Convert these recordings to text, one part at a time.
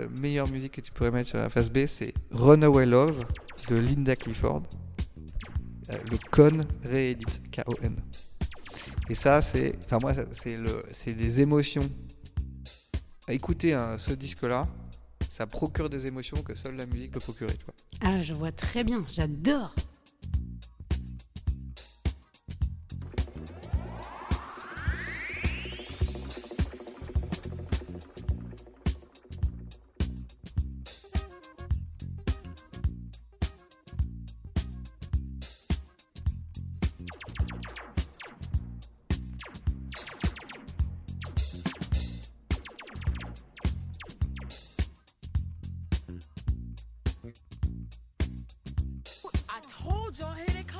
La meilleure musique que tu pourrais mettre sur la face B, c'est Runaway Love de Linda Clifford. Euh, le con réédite, K-O-N. Et ça, c'est. Enfin, moi, c'est le, c'est des émotions. Écouter hein, ce disque-là, ça procure des émotions que seule la musique peut procurer, tu vois. Ah, je vois très bien, j'adore.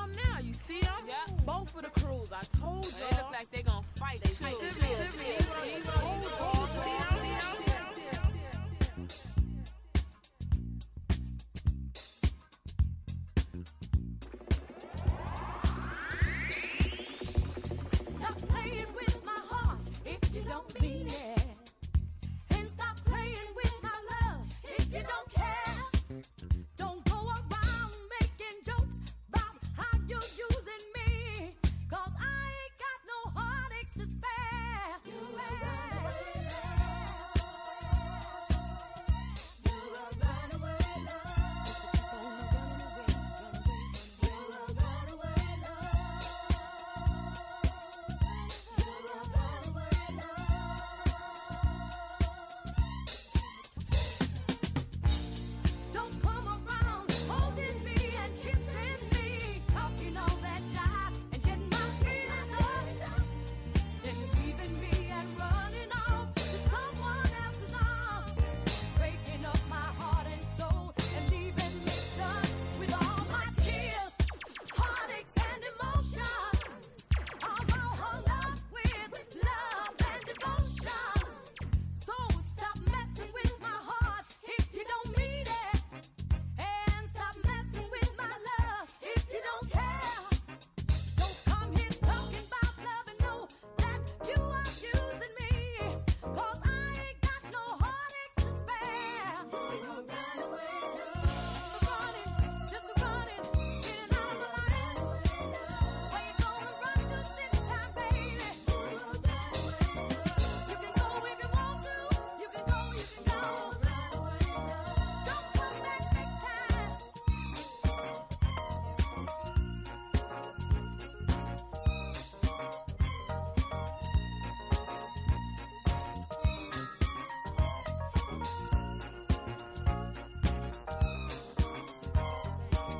Come now. You see them? Yep. Both of the crews. I told y'all. look like they gonna fight. They Hey, too. serious, serious, serious. I told y'all. See them?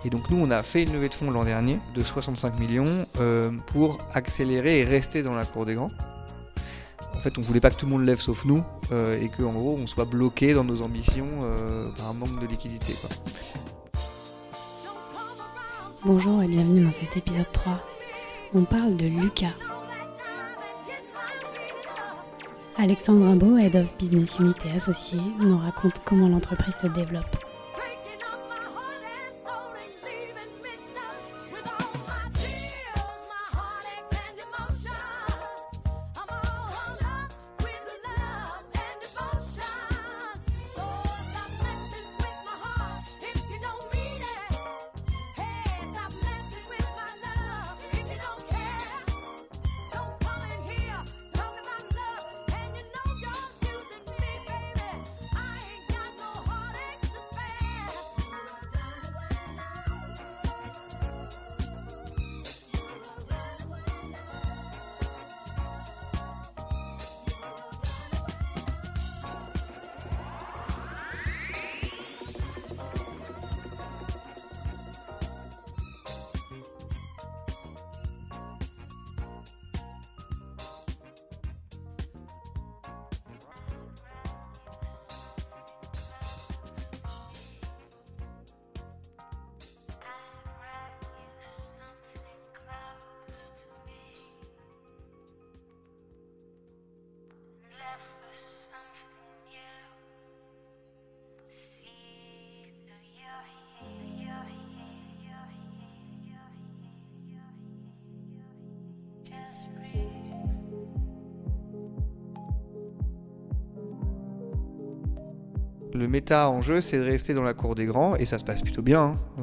Et donc nous, on a fait une levée de fonds l'an dernier de 65 millions euh, pour accélérer et rester dans la cour des grands. En fait, on voulait pas que tout le monde lève sauf nous euh, et qu'en gros, on soit bloqué dans nos ambitions euh, par un manque de liquidité. Bonjour et bienvenue dans cet épisode 3. On parle de Lucas. Alexandre Rimbaud, Head of Business Unit et associé, nous raconte comment l'entreprise se développe. Le méta en jeu, c'est de rester dans la cour des grands, et ça se passe plutôt bien. hein. Euh,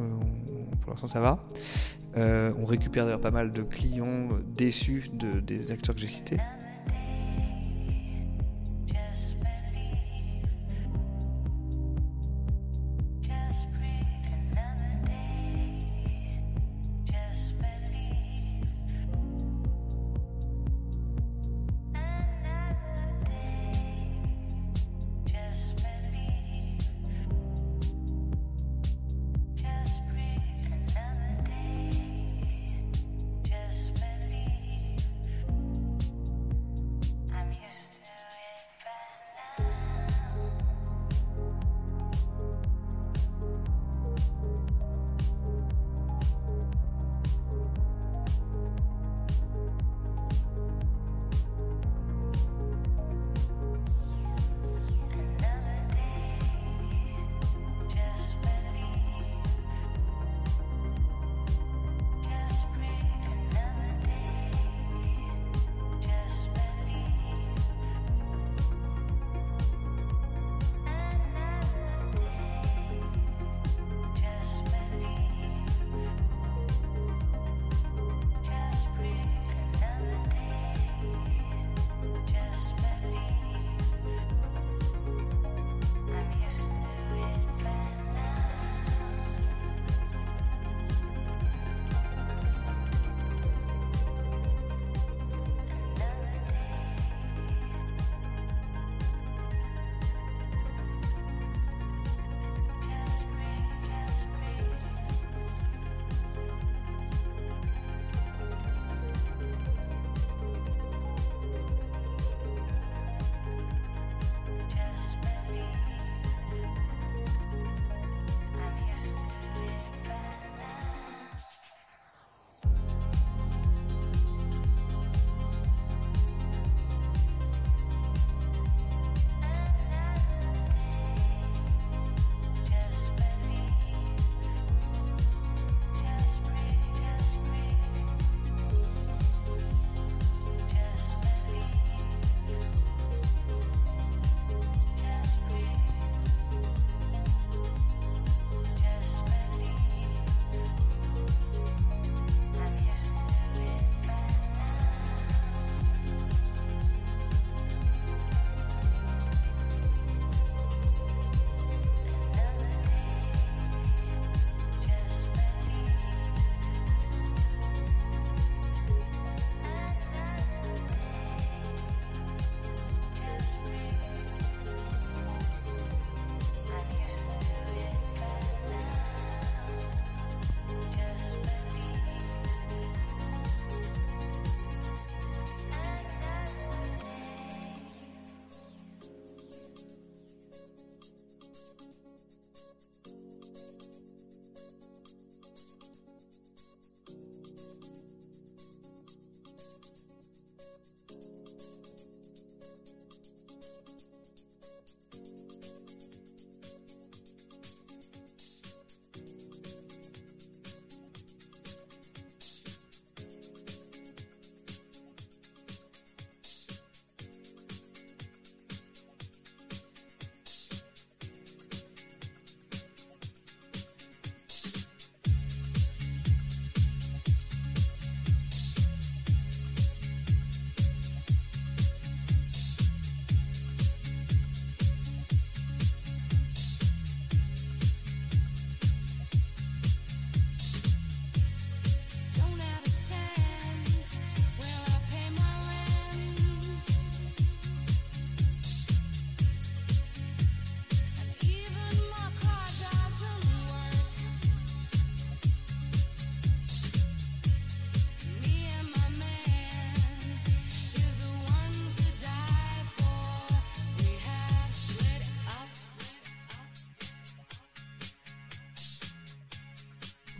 pour l'instant, ça va. Euh, on récupère d'ailleurs pas mal de clients déçus de- des acteurs que j'ai cités.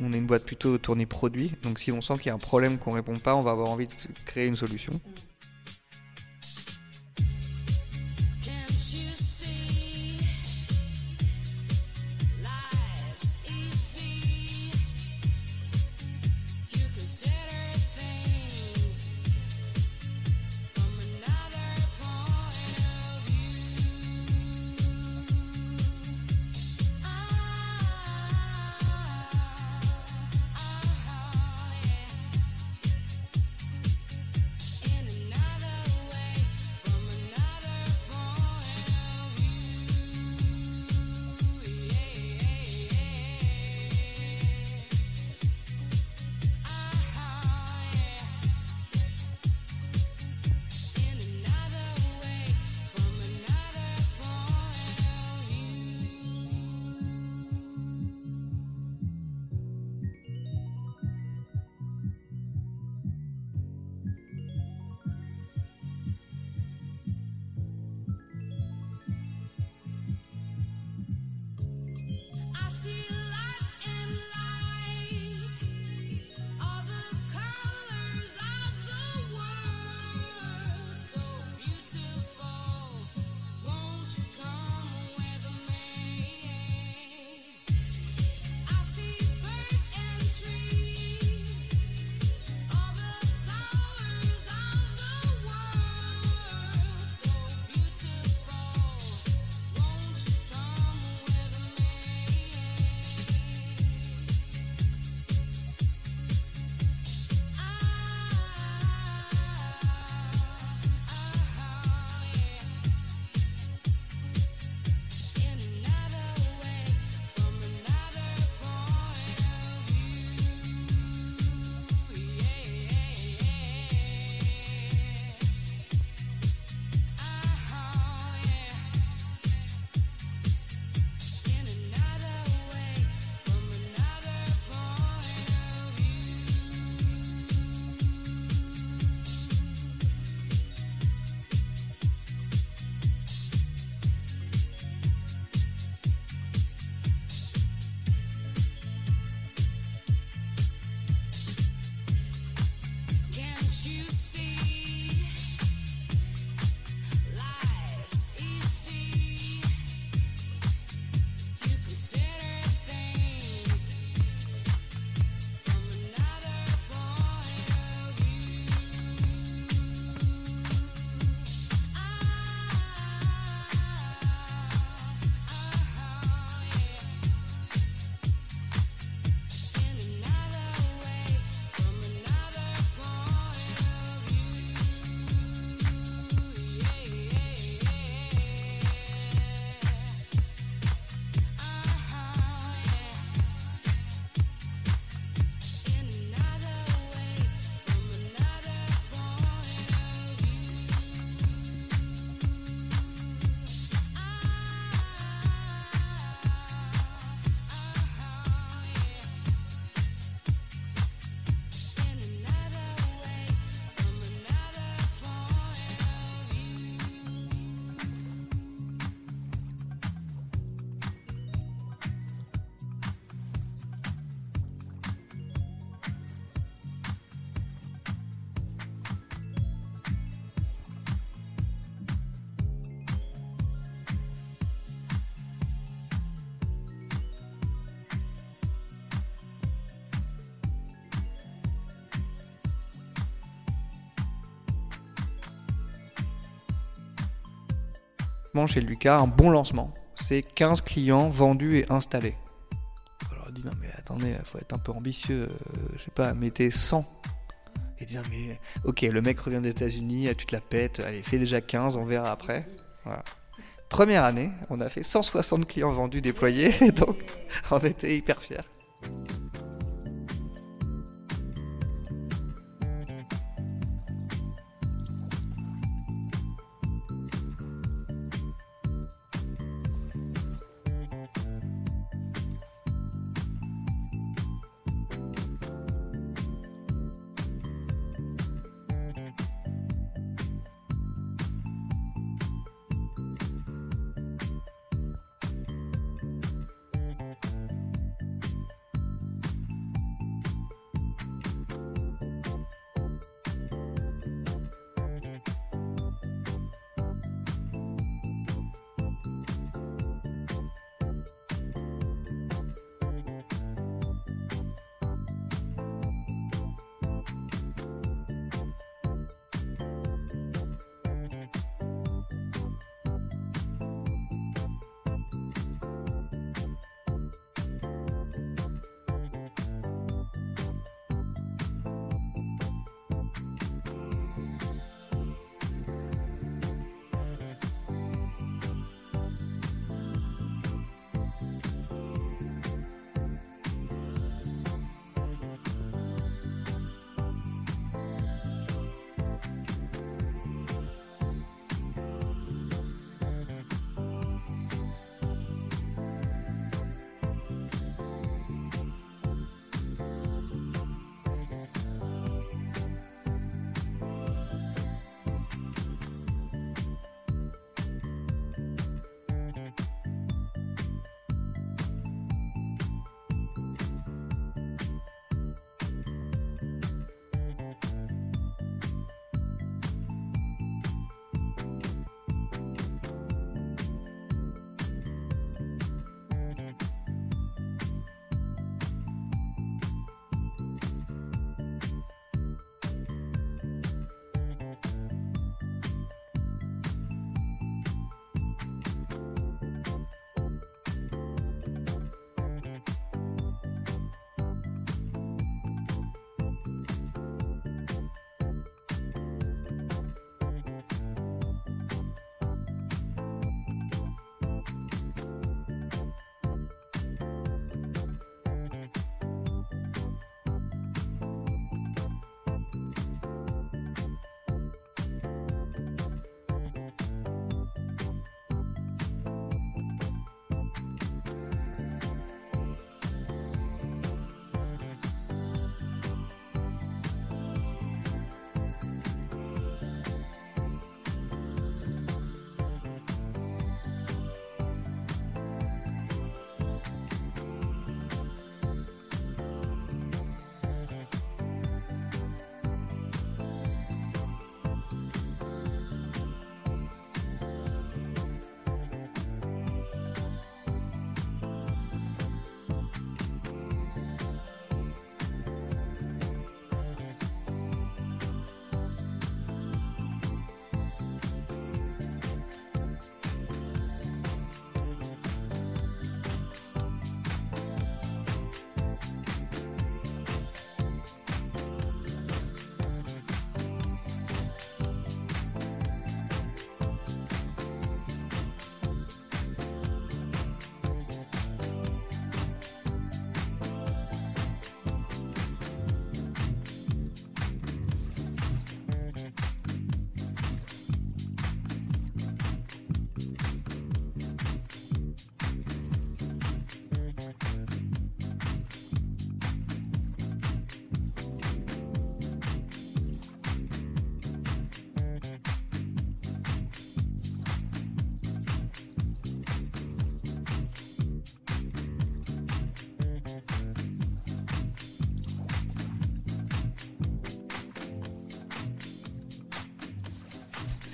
On est une boîte plutôt tournée produit, donc si on sent qu'il y a un problème qu'on répond pas, on va avoir envie de créer une solution. Chez Lucas, un bon lancement, c'est 15 clients vendus et installés. Alors, dis non, mais attendez, faut être un peu ambitieux, euh, je sais pas, mettez 100. Et dire, mais ok, le mec revient des États-Unis, tu te la pètes, allez, fais déjà 15, on verra après. Première année, on a fait 160 clients vendus déployés, donc on était hyper fiers.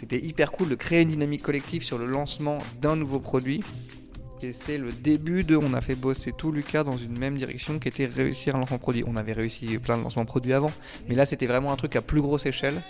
C'était hyper cool de créer une dynamique collective sur le lancement d'un nouveau produit. Et c'est le début de. On a fait bosser tout Lucas dans une même direction qui était réussir un lancement produit. On avait réussi plein de lancements produits avant, mais là c'était vraiment un truc à plus grosse échelle.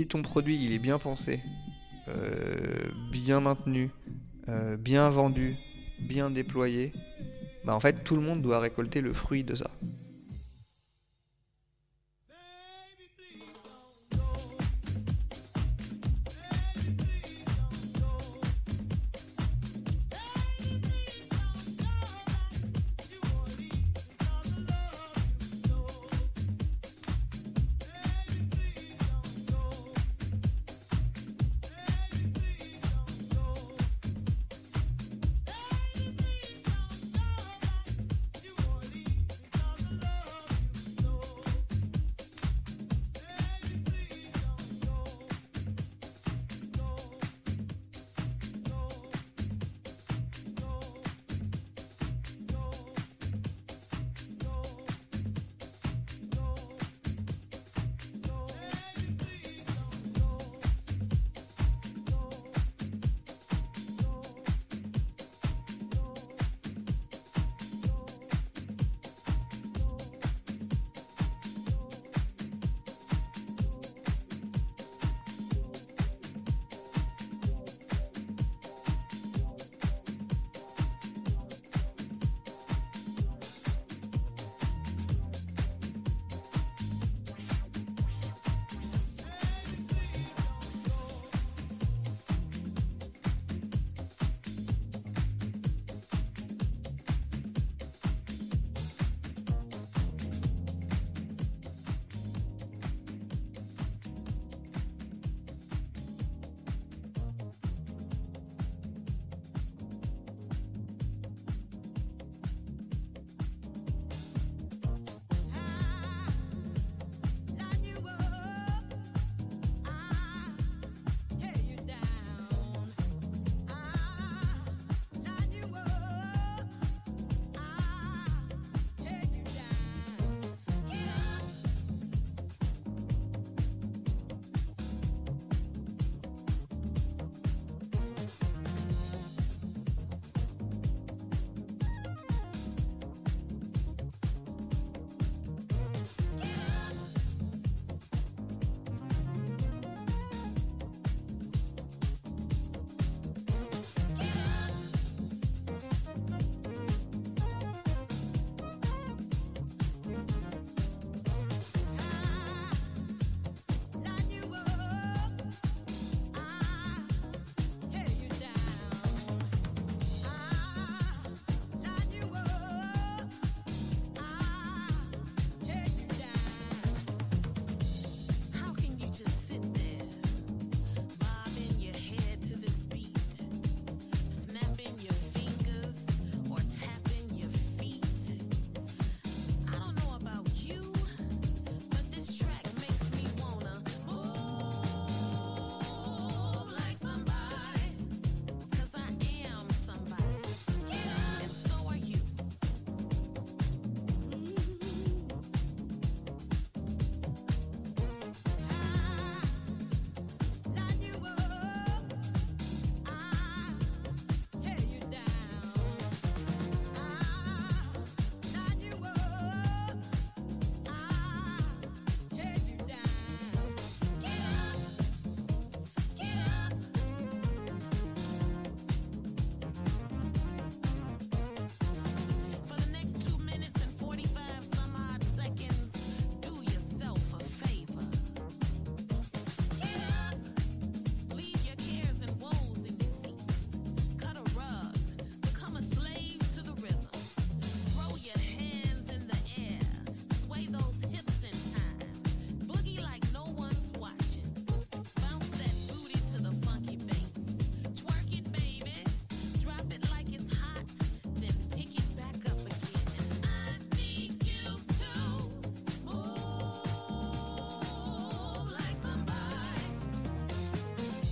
Si ton produit il est bien pensé, euh, bien maintenu, euh, bien vendu, bien déployé, bah en fait tout le monde doit récolter le fruit de ça.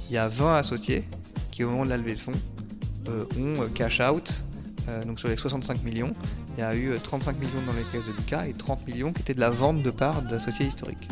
Il y a 20 associés qui, au moment de la levée de fonds, euh, ont euh, cash out. Euh, donc sur les 65 millions, il y a eu euh, 35 millions dans les caisses de Lucas et 30 millions qui étaient de la vente de parts d'associés historiques.